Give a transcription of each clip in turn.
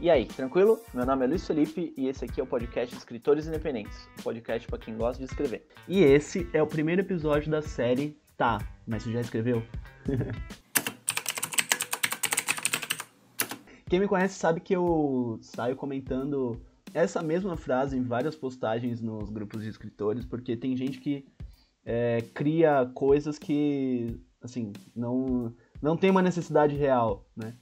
E aí, tranquilo? Meu nome é Luiz Felipe e esse aqui é o podcast Escritores Independentes, um podcast para quem gosta de escrever. E esse é o primeiro episódio da série Tá, mas você já escreveu? Quem me conhece sabe que eu saio comentando essa mesma frase em várias postagens nos grupos de escritores, porque tem gente que é, cria coisas que, assim, não, não tem uma necessidade real, né?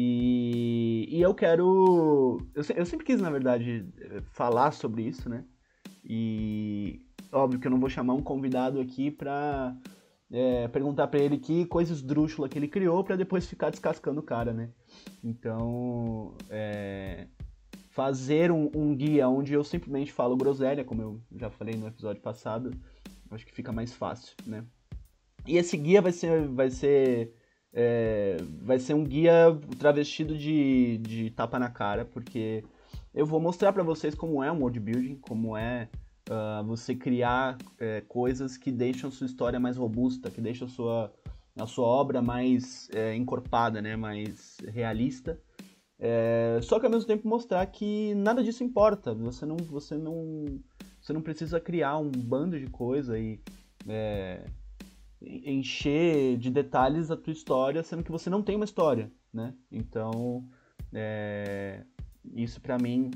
E, e eu quero. Eu, eu, sempre quis, na verdade, falar sobre isso, né? E óbvio que eu não vou chamar um convidado aqui pra é, perguntar para ele que coisa esdrúxula que ele criou para depois ficar descascando o cara, né? Então, é, fazer um, um, guia onde eu simplesmente falo groselha, como eu já falei no episódio passado, acho que fica mais fácil, né? E esse guia vai ser, vai ser é, vai ser um guia travestido de, de tapa na cara, porque eu vou mostrar para vocês como é um world building, como é uh, você criar é, coisas que deixam sua história mais robusta, que deixam sua, a sua obra mais é, encorpada, né, mais realista. É, só que ao mesmo tempo mostrar que nada disso importa. Você não, você não, você não precisa criar um bando de coisa e é, encher de detalhes a tua história, sendo que você não tem uma história, né? Então, é, isso para mim,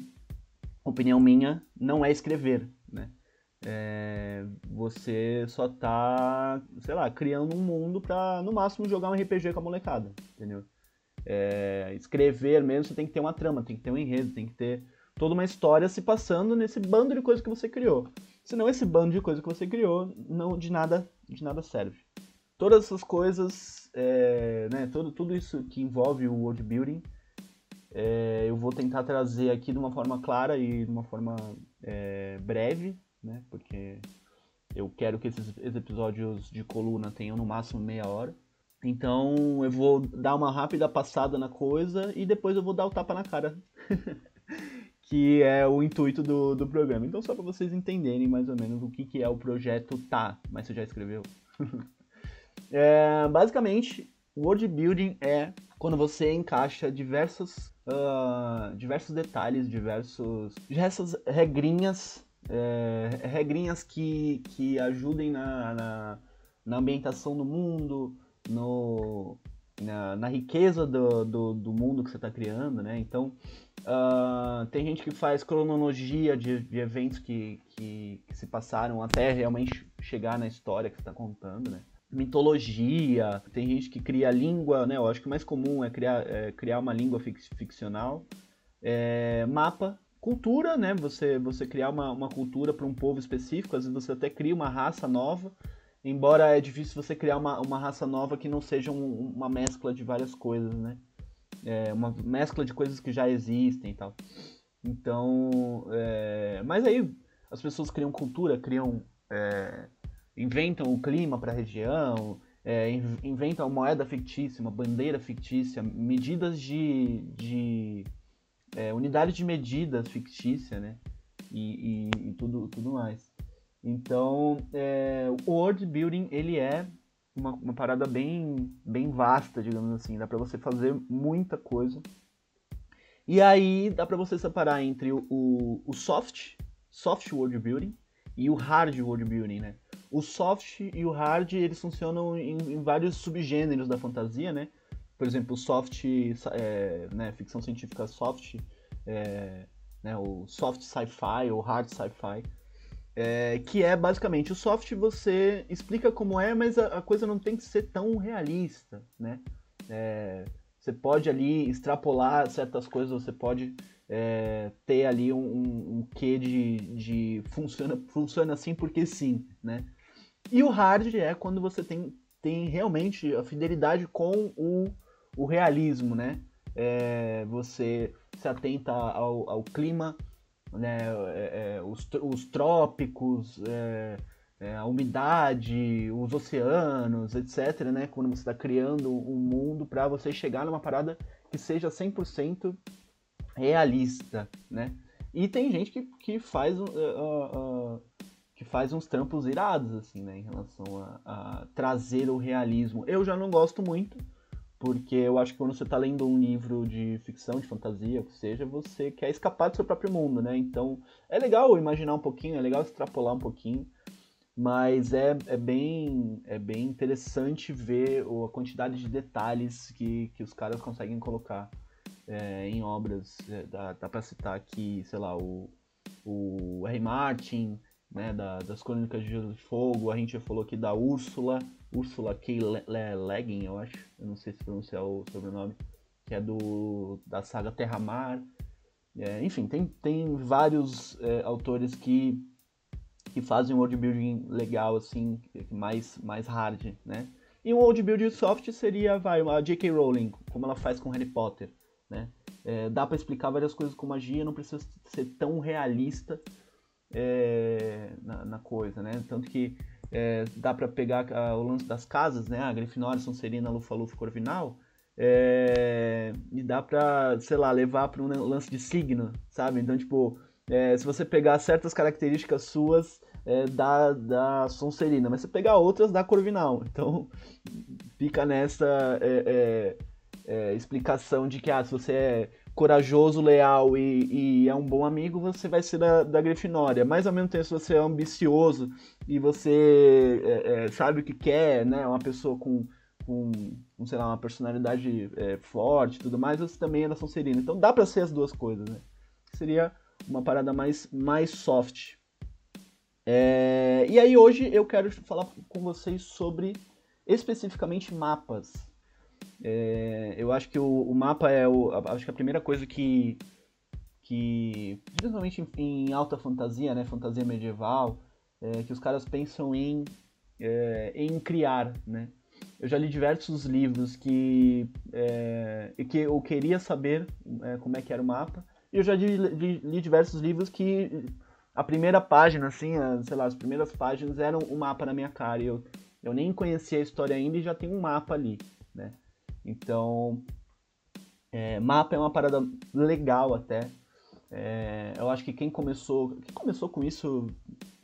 opinião minha, não é escrever, né? É, você só tá, sei lá, criando um mundo pra, no máximo, jogar um RPG com a molecada, entendeu? É, escrever mesmo, você tem que ter uma trama, tem que ter um enredo, tem que ter toda uma história se passando nesse bando de coisas que você criou. Senão esse bando de coisas que você criou não de nada de nada serve. Todas essas coisas, é, né, tudo, tudo isso que envolve o world building, é, eu vou tentar trazer aqui de uma forma clara e de uma forma é, breve, né, porque eu quero que esses, esses episódios de coluna tenham no máximo meia hora. Então eu vou dar uma rápida passada na coisa e depois eu vou dar o tapa na cara. que é o intuito do, do programa. Então, só para vocês entenderem mais ou menos o que, que é o projeto Tá, mas você já escreveu? é, basicamente, world building é quando você encaixa diversos, uh, diversos detalhes, diversos, diversas regrinhas, é, regrinhas que, que ajudem na, na, na ambientação do mundo, no, na, na riqueza do, do, do, mundo que você está criando, né? Então, uh, tem gente que faz cronologia de, de eventos que, que, que, se passaram até realmente chegar na história que você está contando, né? Mitologia, tem gente que cria língua, né? Eu acho que o mais comum é criar, é, criar uma língua fic, ficcional. É, mapa, cultura, né? Você, você criar uma, uma cultura para um povo específico, às vezes você até cria uma raça nova Embora é difícil você criar uma, uma raça nova que não seja um, uma mescla de várias coisas, né? É uma mescla de coisas que já existem e tal. Então, é... mas aí as pessoas criam cultura, criam, é... inventam o clima para a região, é, inventam moeda fictícia, uma bandeira fictícia, medidas de, de é, unidades de medidas fictícia, né? E, e, e, tudo, tudo mais. Então, é, o world building ele é uma, uma parada bem, bem vasta, digamos assim. Dá para você fazer muita coisa. E aí dá para você separar entre o, o, soft, soft world building e o hard world building, né? O soft e o hard eles funcionam em, em vários subgêneros da fantasia, né? Por exemplo, o soft, é, né, ficção científica soft, é, né, o soft sci-fi ou hard sci-fi. É, que é basicamente o soft você explica como é, mas a, a coisa não tem que ser tão realista, né? É, você pode ali extrapolar certas coisas, você pode é, ter ali um, um, um quê de, de funciona, funciona assim porque sim, né? E o hard é quando você tem, tem realmente a fidelidade com o, o realismo, né? É, você se atenta ao, ao clima, né, é, é, os, os trópicos, é, é, a umidade, os oceanos, etc. Né, quando você está criando um mundo para você chegar numa parada que seja 100% realista, né? E tem gente que, que faz uh, uh, que faz uns trampos irados assim, né, em relação a, a, trazer o realismo. Eu já não gosto muito, porque eu acho que quando você está lendo um livro de ficção, de fantasia, o que seja, você quer escapar do seu próprio mundo, né? Então é legal imaginar um pouquinho, é legal extrapolar um pouquinho, mas é, é, bem, é bem interessante ver a quantidade de detalhes que, que os caras conseguem colocar é, em obras. É, dá, dá pra citar aqui, sei lá, o, o R. Martin, né, da, das Crônicas de Gelo de Fogo, a gente já falou aqui da Úrsula, Úrsula K. Legging, eu acho, eu não sei se pronunciar o sobrenome, que é do da saga Terra-Mar. É, enfim, tem, tem vários é, autores que, que fazem um world building legal, assim, mais, mais hard, né? E um world building soft seria, vai, a J.K. Rowling, como ela faz com Harry Potter, né? É, dá para explicar várias coisas com magia, não precisa ser tão realista é, na, na, coisa, né? Tanto que é, dá para pegar a, o lance das casas, né? A Grifinória, Sonserina, Lufa-Lufa, Corvinal, é, e dá pra, sei lá, levar para um lance de signo, sabe? Então, tipo, é, se você pegar certas características suas é, da, da Sonserina, mas se pegar outras, da Corvinal. Então, fica nessa é, é, é, explicação de que, ah, se você é corajoso, leal e, e, é um bom amigo, você vai ser da, da Grifinória. Mas ao mesmo tempo, se você é ambicioso e você é, é, sabe o que quer, né? Uma pessoa com, com, com sei lá, uma personalidade é, forte e tudo mais, você também é da Sonserina. Então dá para ser as duas coisas, né? Seria uma parada mais, mais soft. É, e aí hoje eu quero falar com vocês sobre especificamente mapas. É, eu acho que o, o mapa é o, acho que a primeira coisa que, que principalmente em, em alta fantasia, né, fantasia medieval, é, que os caras pensam em, é, em criar, né? Eu já li diversos livros que, é, que eu queria saber é, como é que era o mapa, e eu já li, li, li, diversos livros que a primeira página, assim, a, sei lá, as primeiras páginas eram um mapa na minha cara, e eu, eu nem conhecia a história ainda e já tem um mapa ali, né? Então, é, mapa é uma parada legal até. É, eu acho que quem começou, quem começou com isso,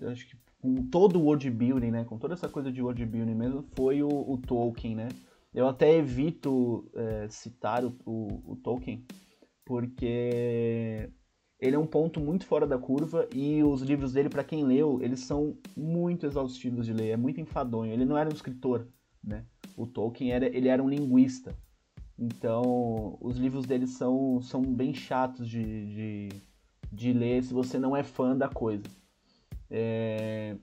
acho que com todo o world building, né, com toda essa coisa de world building mesmo, foi o, o Tolkien, né? Eu até evito é, citar o, o, o, Tolkien, porque ele é um ponto muito fora da curva e os livros dele, para quem leu, eles são muito exaustivos de ler, é muito enfadonho. Ele não era um escritor, né? O Tolkien era, ele era um linguista. Então, os livros dele são, são bem chatos de, de, de ler se você não é fã da coisa. É...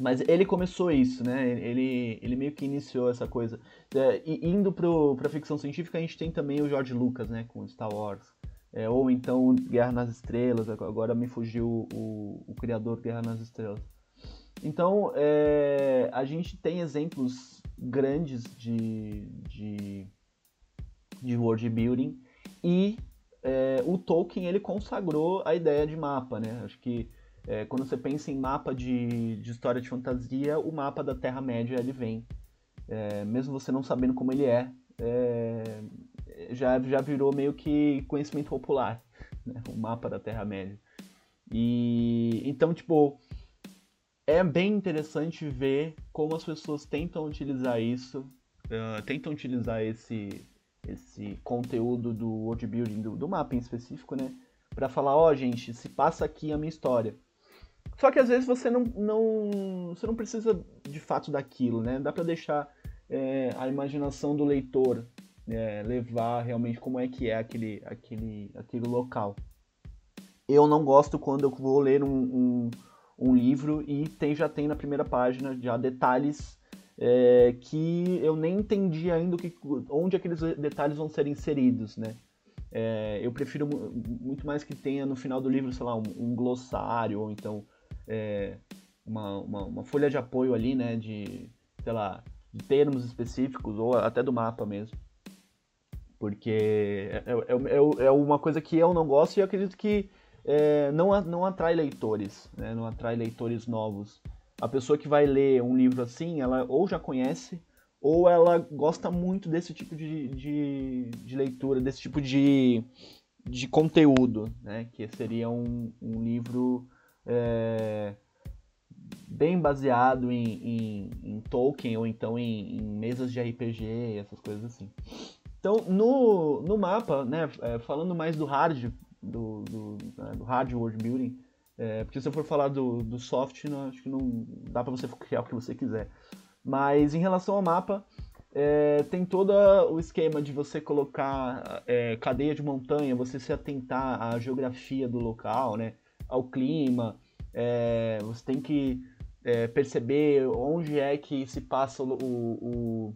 Mas ele começou isso, né? Ele, ele meio que iniciou essa coisa. É, e indo para a ficção científica, a gente tem também o George Lucas, né? Com Star Wars. É, ou então Guerra nas Estrelas, agora me fugiu o, o criador Guerra nas Estrelas. Então, é, a gente tem exemplos grandes de, de, de world building e é, o Tolkien ele consagrou a ideia de mapa, né? Acho que é, quando você pensa em mapa de, de história de fantasia, o mapa da Terra-média ele vem. É, mesmo você não sabendo como ele é, é, já, já virou meio que conhecimento popular, né? o mapa da Terra-média. E então, tipo, é bem interessante ver como as pessoas tentam utilizar isso, uh, tentam utilizar esse, esse conteúdo do world building, do, do mapa em específico, né? Para falar, ó, oh, gente, se passa aqui a minha história. Só que às vezes você não, não, você não precisa de fato daquilo, né? Dá para deixar é, a imaginação do leitor é, levar realmente como é que é aquele, aquele, aquele local. Eu não gosto quando eu vou ler um, um um livro e tem, já tem na primeira página já detalhes é, que eu nem entendi ainda que, onde aqueles detalhes vão ser inseridos, né? É, eu prefiro muito mais que tenha no final do livro, sei lá, um, um glossário ou então é, uma, uma, uma, folha de apoio ali, né? De, sei lá, de termos específicos ou até do mapa mesmo. Porque é, é, é, é uma coisa que eu não gosto e eu acredito que é, não, não atrai leitores, né? não atrai leitores novos. A pessoa que vai ler um livro assim, ela ou já conhece, ou ela gosta muito desse tipo de, de, de leitura, desse tipo de, de conteúdo, né? que seria um, um livro é, bem baseado em, em, em Tolkien ou então em, em, mesas de RPG, essas coisas assim. Então, no, no mapa, né, é, falando mais do hard, do, do, né, do hard world building, é, porque se eu for falar do, do soft, não, acho que não dá para você criar o que você quiser. Mas em relação ao mapa, é, tem todo o esquema de você colocar é, cadeia de montanha, você se atentar à geografia do local, né, ao clima, é, você tem que é, perceber onde é que se passa o, o,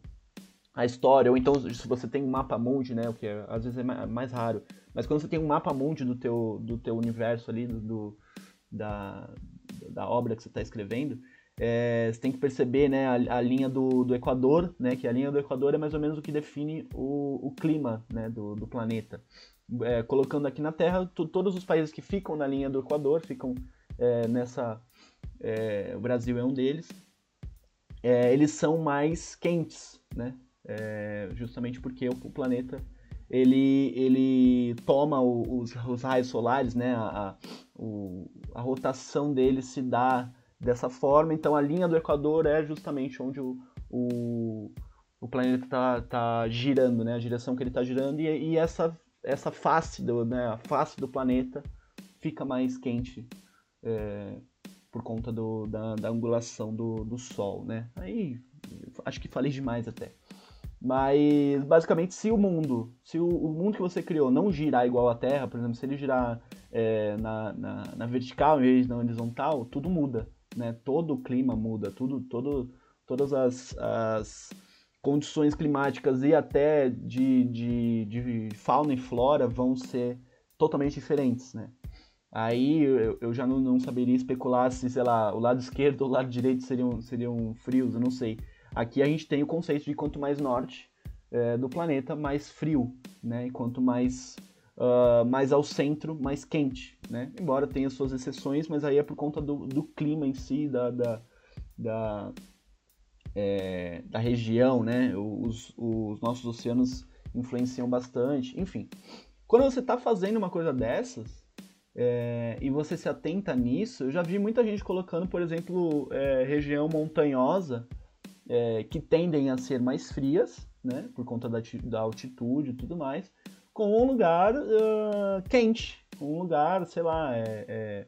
a história, ou então se você tem um mapa mundi, né, o que é, às vezes é mais raro, mas quando você tem um mapa mundi do teu, do teu universo ali, do, do da, da obra que você está escrevendo, é, você tem que perceber né, a, a, linha do, do Equador, né, que a linha do Equador é mais ou menos o que define o, o clima né, do, do planeta. É, colocando aqui na Terra, todos os países que ficam na linha do Equador, ficam é, nessa é, o Brasil é um deles, é, eles são mais quentes, né? É, justamente porque o, o, planeta ele, ele toma os, os raios solares, né? A, a, o, a rotação dele se dá dessa forma, então a linha do Equador é justamente onde o, o, o planeta está tá girando, né? A direção que ele está girando e, e, essa, essa face do, né? a face do planeta fica mais quente é, por conta do, da, da angulação do, do Sol, né? Aí acho que falei demais até. Mas basicamente, se o mundo, se o, o, mundo que você criou não girar igual a Terra, por exemplo, se ele girar é, na, na, na, vertical em vez de na horizontal, tudo muda, né? Todo o clima muda, tudo, todo, todas as, as condições climáticas e até de, de, de fauna e flora vão ser totalmente diferentes, né? Aí eu, eu já não, não, saberia especular se, sei lá, o lado esquerdo ou o lado direito seriam, seriam frios, eu não sei. Aqui a gente tem o conceito de quanto mais norte é, do planeta, mais frio, né? E quanto mais, uh, mais ao centro, mais quente, né? Embora tenha suas exceções, mas aí é por conta do, do clima em si, da, da, da, é, da região, né? Os, os nossos oceanos influenciam bastante, enfim. Quando você está fazendo uma coisa dessas, é, e você se atenta nisso, eu já vi muita gente colocando, por exemplo, região montanhosa, é, que tendem a ser mais frias, né, por conta da, da altitude e tudo mais, com um lugar uh, quente, um lugar, sei lá, é, é,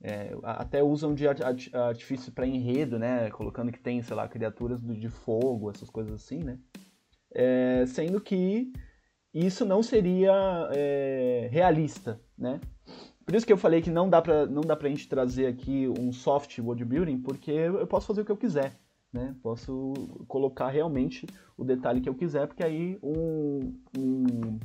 é, até usam de artifício para enredo, né, colocando que tem, sei lá, criaturas de fogo, essas coisas assim, né, sendo que isso não seria realista, né, por isso que eu falei que não dá pra, não dá pra gente trazer aqui um soft world building, porque eu posso fazer o que eu quiser. Né? Posso colocar realmente o detalhe que eu quiser, porque aí um, um,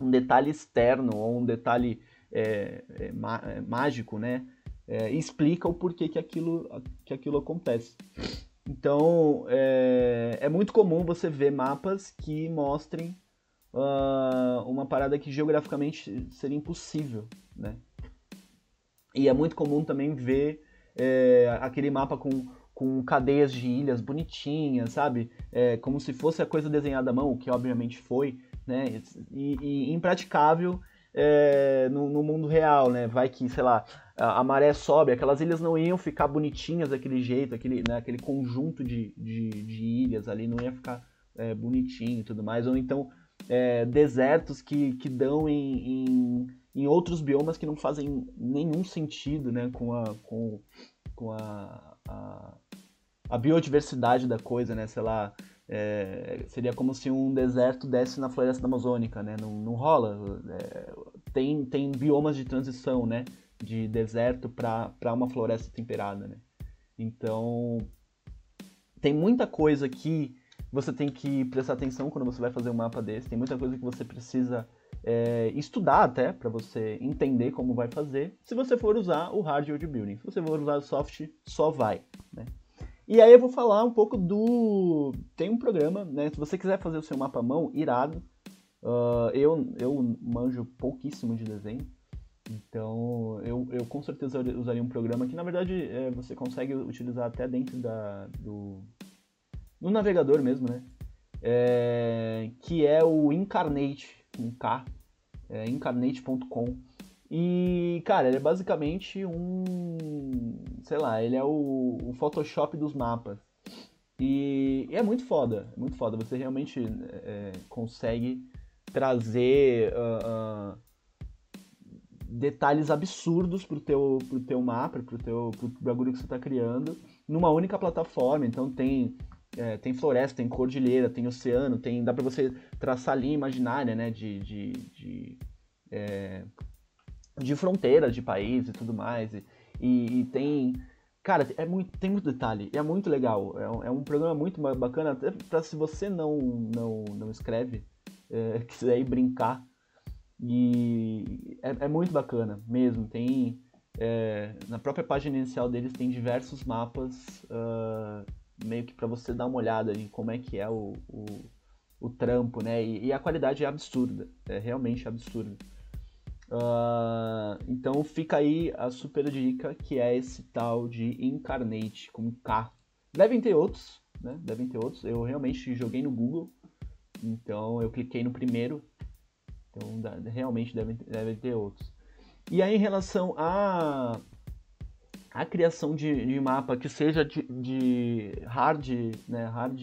um detalhe externo ou um detalhe é, é, é, mágico, né? É, explica o porquê que aquilo, que aquilo acontece. Então, é, é muito comum você ver mapas que mostrem uh, uma parada que geograficamente seria impossível, né? E é muito comum também ver aquele mapa com, com cadeias de ilhas bonitinhas, sabe? É, como se fosse a coisa desenhada à mão, o que obviamente foi, né? E, e impraticável é, no, no, mundo real, né? Vai que, sei lá, a, a, maré sobe, aquelas ilhas não iam ficar bonitinhas daquele jeito, aquele, né, aquele conjunto de, de, de ilhas ali não ia ficar é, bonitinho e tudo mais, ou então é, desertos que, que dão em, em, em, outros biomas que não fazem nenhum sentido né, com, a, com, com a, a, a biodiversidade da coisa, né? Sei lá, é, seria como se um deserto desse na floresta amazônica, né? Não, não rola. É, tem, tem biomas de transição, né? De deserto para uma floresta temperada, né? Então, tem muita coisa que você tem que prestar atenção quando você vai fazer um mapa desse. Tem muita coisa que você precisa é, estudar até para você entender como vai fazer. Se você for usar o hardware de building, se você for usar o soft, só vai. Né? E aí eu vou falar um pouco do. Tem um programa, né? Se você quiser fazer o seu mapa à mão, irado. Uh, eu, eu manjo pouquíssimo de desenho. Então, eu, eu com certeza usaria um programa que, na verdade, é, você consegue utilizar até dentro da, do, no navegador mesmo, né? É, que é o Incarnate, um K, é, incarnate.com. E, cara, ele é basicamente um. Sei lá, ele é o, o Photoshop dos mapas. E, e, é muito foda, é muito foda. Você realmente é, consegue trazer uh, uh, detalhes absurdos pro teu, pro teu mapa, pro teu pro bagulho que você está criando, numa única plataforma. Então tem é, tem floresta, tem cordilheira, tem oceano, tem dá para você traçar linha imaginária, né, de, de, de, é, de fronteiras de país e tudo mais. E, e, e, tem, cara, é muito, tem muito detalhe, é muito legal. É um, é um programa muito bacana, até para se você não, não, não escreve, é, quiser ir brincar. E é, é muito bacana mesmo. Tem é, na própria página inicial deles tem diversos mapas. Uh, meio que para você dar uma olhada em como é que é o, o, o trampo, né? E, e, a qualidade é absurda, é realmente absurda. Uh, então fica aí a super dica que é esse tal de Incarnate com K. Devem ter outros, né? Devem ter outros. Eu realmente joguei no Google, então eu cliquei no primeiro. Então realmente devem, devem ter outros. E aí em relação a a criação de, de mapa que seja de, de hard, né, hard,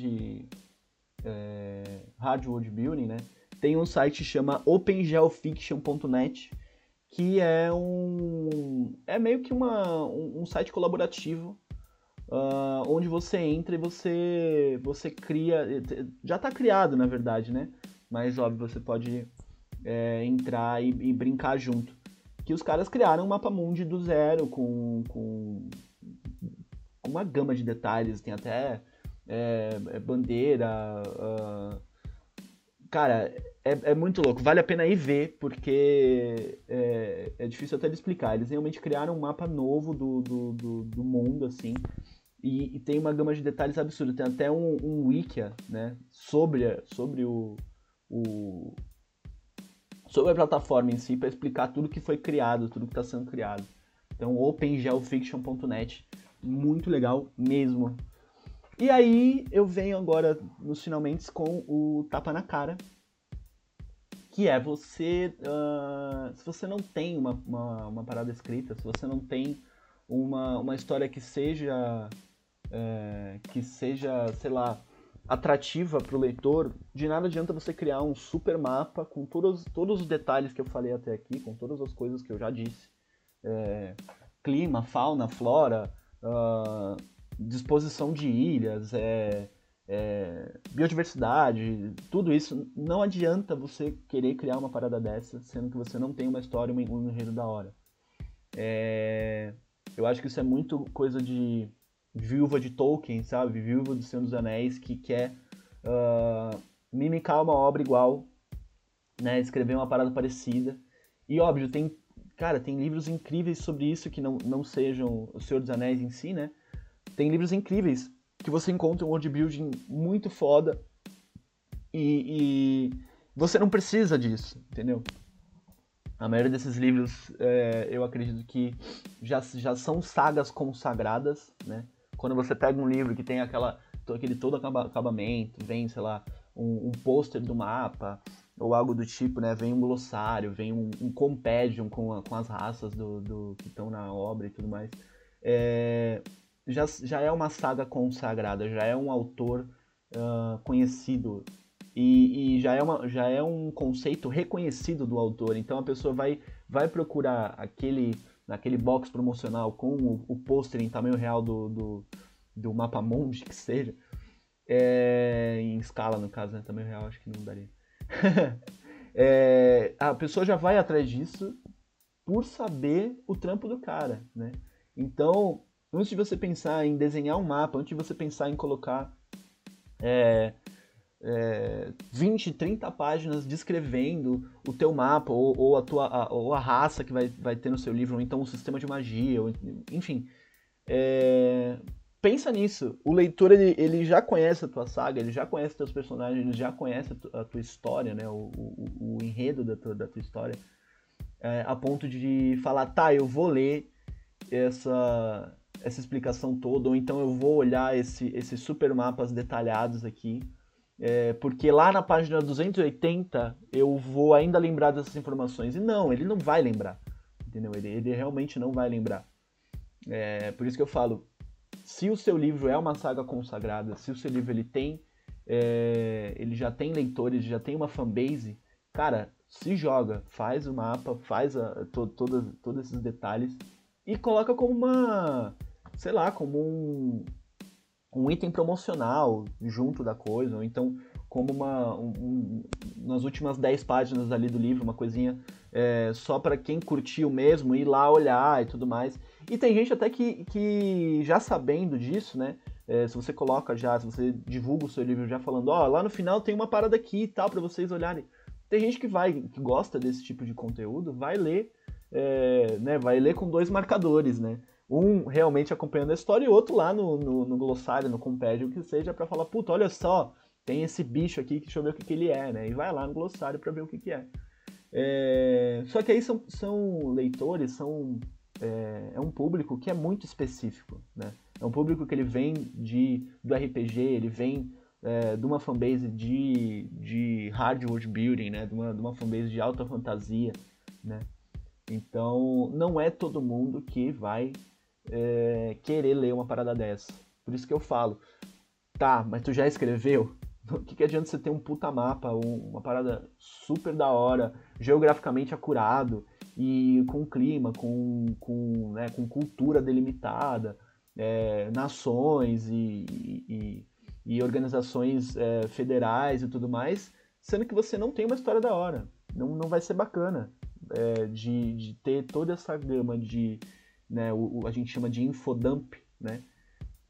é, world building, né, tem um site que chama opengeofiction.net que é um é meio que uma, um, um site colaborativo uh, onde você entra e você você cria já está criado na verdade né mas óbvio você pode é, entrar e, e brincar junto que os caras criaram um mapa mundi do zero, com, com uma gama de detalhes, tem até é, é bandeira. Uh... Cara, é, é, muito louco, vale a pena ir ver, porque é, é, difícil até de explicar. Eles realmente criaram um mapa novo do, do, do, do mundo, assim, e, e, tem uma gama de detalhes absurda. Tem até um, um wikia, né, sobre, sobre o, o, sobre a plataforma em si para explicar tudo que foi criado, tudo que está sendo criado. Então, opengeofiction.net, muito legal mesmo. E aí eu venho agora nos finalmente com o tapa na cara, que é você, uh, se você não tem uma, uma, uma, parada escrita, se você não tem uma, uma história que seja, uh, que seja, sei lá, atrativa para o leitor, de nada adianta você criar um super mapa com todos, todos os detalhes que eu falei até aqui, com todas as coisas que eu já disse. É, clima, fauna, flora, uh, disposição de ilhas, é, é, biodiversidade, tudo isso. Não adianta você querer criar uma parada dessa, sendo que você não tem uma história, um enredo da hora. É, eu acho que isso é muito coisa de viúva de Tolkien, sabe? Viúva do Senhor dos Anéis, que quer uh, mimicar uma obra igual, né? Escrever uma parada parecida. E óbvio, tem, cara, tem livros incríveis sobre isso que não, não sejam o Senhor dos Anéis em si, né? Tem livros incríveis que você encontra um world building muito foda e, e você não precisa disso, entendeu? A maioria desses livros, é, eu acredito que já, já são sagas consagradas, né? quando você pega um livro que tem aquela, aquele todo acabamento, vem, sei lá, um, um pôster do mapa, ou algo do tipo, né? Vem um glossário, vem um, um compêndio com, com as raças do, do que estão na obra e tudo mais. É, já, já é uma saga consagrada, já é um autor uh, conhecido e, e, já, é uma, já é um conceito reconhecido do autor. Então a pessoa vai, vai procurar aquele naquele box promocional com o, o pôster em tamanho real do, do, do mapa mundi, que seja, é, em escala no caso, né? Tamanho real acho que não daria. é, a pessoa já vai atrás disso por saber o trampo do cara, né? Então, antes de você pensar em desenhar um mapa, antes de você pensar em colocar é, é, 20, 30 páginas descrevendo o teu mapa, ou, ou a, tua, a, ou a raça que vai, vai ter no seu livro, ou então o sistema de magia, ou, enfim. É, pensa nisso. O leitor ele, ele já conhece a tua saga, ele já conhece teus personagens, ele já conhece a, tu, a tua história, né? o, o, o enredo da tua, da tua história, é, a ponto de falar, tá, eu vou ler essa, essa explicação toda, ou então eu vou olhar esse, esses super mapas detalhados aqui é, porque lá na página 280 eu vou ainda lembrar dessas informações. E não, ele não vai lembrar. entendeu? Ele, ele realmente não vai lembrar. É, por isso que eu falo, se o seu livro é uma saga consagrada, se o seu livro ele tem, é, ele já tem leitores, já tem uma fanbase, cara, se joga, faz o mapa, faz a, to, todas, todos esses detalhes e coloca como uma, sei lá, como um, um item promocional junto da coisa, ou então como uma um, nas últimas 10 páginas ali do livro, uma coisinha é, só para quem curtiu mesmo ir lá olhar e tudo mais. E tem gente até que, que já sabendo disso, né? É, se você coloca já, se você divulga o seu livro já falando, ó, oh, lá no final tem uma parada aqui e tal para vocês olharem. Tem gente que vai, que gosta desse tipo de conteúdo, vai ler, é, né? Vai ler com dois marcadores, né? Um realmente acompanhando a história e outro lá no, no, no glossário, no compêndio, que seja, para falar, puta, olha só, tem esse bicho aqui deixa eu ver o que, que ele é, né? E vai lá no glossário para ver o que, que é. é. Só que aí são, são leitores, são é, é, um público que é muito específico, né? É um público que ele vem de, do RPG, ele vem é, de uma fanbase de, de hard world building, né? De uma, de uma fanbase de alta fantasia, né? Então, não é todo mundo que vai é, querer ler uma parada dessa. Por isso que eu falo, tá, mas tu já escreveu? O que, que adianta você ter um puta mapa, um, uma parada super da hora, geograficamente acurado e com clima, com, com, né, com cultura delimitada, é, nações e, e, e organizações é, federais e tudo mais, sendo que você não tem uma história da hora. Não, não vai ser bacana é, de, de ter toda essa gama de, né, o, a gente chama de infodump, né?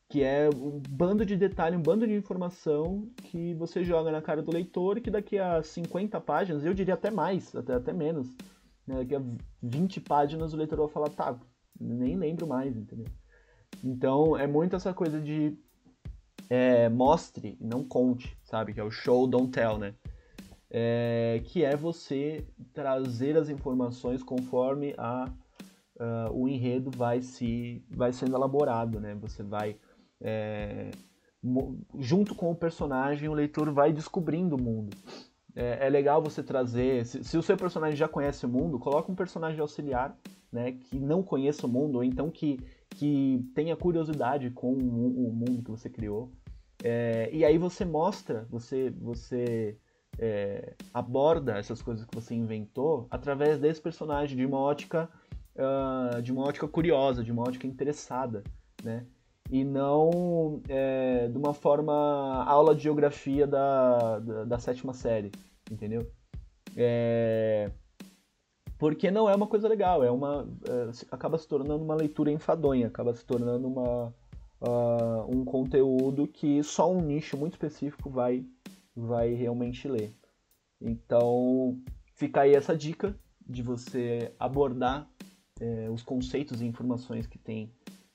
Que é um bando de detalhe, um bando de informação que você joga na cara do leitor e que daqui a 50 páginas, eu diria até mais, até, até menos, né, daqui a 20 páginas o leitor vai falar, tá, nem lembro mais, entendeu? Então é muito essa coisa de é, mostre, não conte, sabe? Que é o show, don't tell, né? É, que é você trazer as informações conforme a uh, o enredo vai se vai sendo elaborado, né? Você vai é, junto com o personagem o leitor vai descobrindo o mundo. É, é legal você trazer, se, se, o seu personagem já conhece o mundo, coloca um personagem auxiliar, né? Que não conheça o mundo ou então que que tenha curiosidade com o, o mundo que você criou. É, e aí você mostra, você você é, aborda essas coisas que você inventou através desse personagem de uma ótica uh, de uma ótica curiosa, de uma ótica interessada, né? E não é, de uma forma aula de geografia da, da, da sétima série, entendeu? É, porque não é uma coisa legal, é uma é, acaba se tornando uma leitura enfadonha, acaba se tornando uma, uh, um conteúdo que só um nicho muito específico vai vai realmente ler. Então fica aí essa dica de você abordar é, os conceitos e informações que tem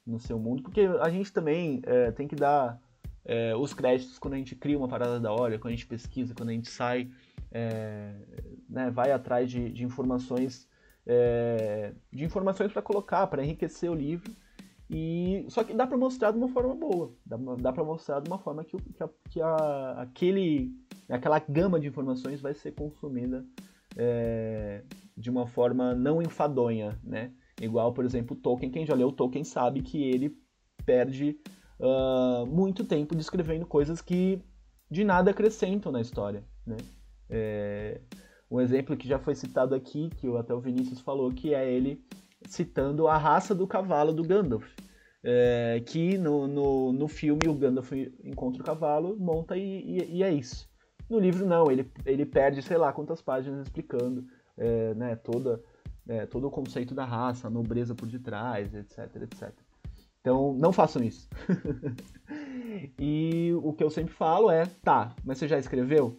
no seu mundo, porque a gente também é, tem que dar é, os créditos quando a gente cria uma parada da hora, quando a gente pesquisa, quando a gente sai, é, né, vai atrás de, de informações, é, de informações para colocar, para enriquecer o livro. E só que dá para mostrar de uma forma boa, dá, dá para mostrar de uma forma que, que, a, que a, aquele, aquela gama de informações vai ser consumida é, de uma forma não enfadonha, né? Igual, por exemplo, Tolkien. Quem já leu Tolkien sabe que ele perde uh, muito tempo descrevendo coisas que de nada acrescentam na história, né? É, um exemplo que já foi citado aqui, que até o Vinícius falou, que é ele citando a raça do cavalo do Gandalf. É, que no, no, no filme o Gandalf encontra o cavalo, monta e, e, e, é isso. No livro não, ele, ele perde sei lá quantas páginas explicando é, né, toda, é, todo o conceito da raça, a nobreza por detrás, etc, etc. Então, não façam isso. e o que eu sempre falo é, tá, mas você já escreveu?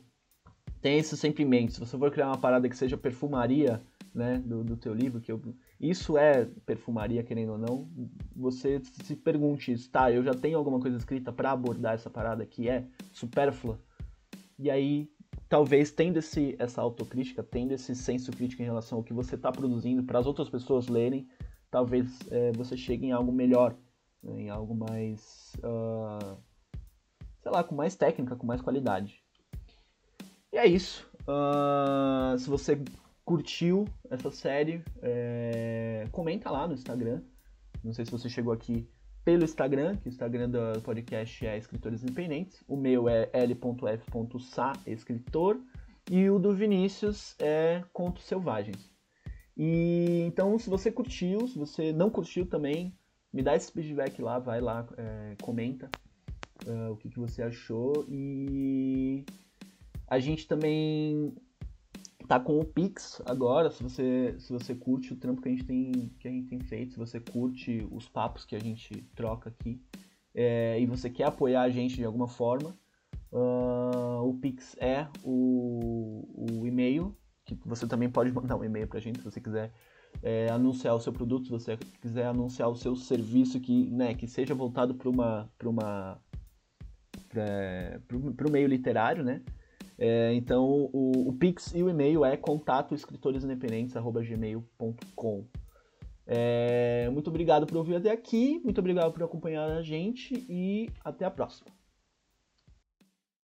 Tem isso sempre em mente. Se você for criar uma parada que seja perfumaria, né, do, do teu livro, que eu, isso é perfumaria, querendo ou não, você se pergunte isso, tá, eu já tenho alguma coisa escrita para abordar essa parada que é supérflua? E aí talvez tendo esse, essa autocrítica, tendo esse senso crítico em relação ao que você está produzindo para as outras pessoas lerem, talvez é, você chegue em algo melhor, né, em algo mais, uh, sei lá, com mais técnica, com mais qualidade. E é isso. Uh, se você curtiu essa série, é, comenta lá no Instagram. Não sei se você chegou aqui pelo Instagram, que o Instagram do podcast é Escritores Independentes. O meu é l.f.sa, escritor. E o do Vinícius é Contos Selvagens. E então, se você curtiu, se você não curtiu também, me dá esse feedback lá, vai lá, é, comenta uh, o que, que você achou. E a gente também tá com o Pix agora, se você, se você curte o trampo que a gente tem, que a gente tem feito, se você curte os papos que a gente troca aqui é, e você quer apoiar a gente de alguma forma, uh, o Pix é o, o e-mail, que você também pode mandar um e-mail pra gente se você quiser é, anunciar o seu produto, se você quiser anunciar o seu serviço que, né, que seja voltado para uma para uma para o meio literário, né? É, então, o, o, Pix e o e-mail é contato escritoresindependentes.gmail.com. É, muito obrigado por ouvir até aqui, muito obrigado por acompanhar a gente e até a próxima.